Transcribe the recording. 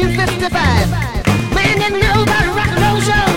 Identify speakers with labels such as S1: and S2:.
S1: 1955. When the new rock and roll show.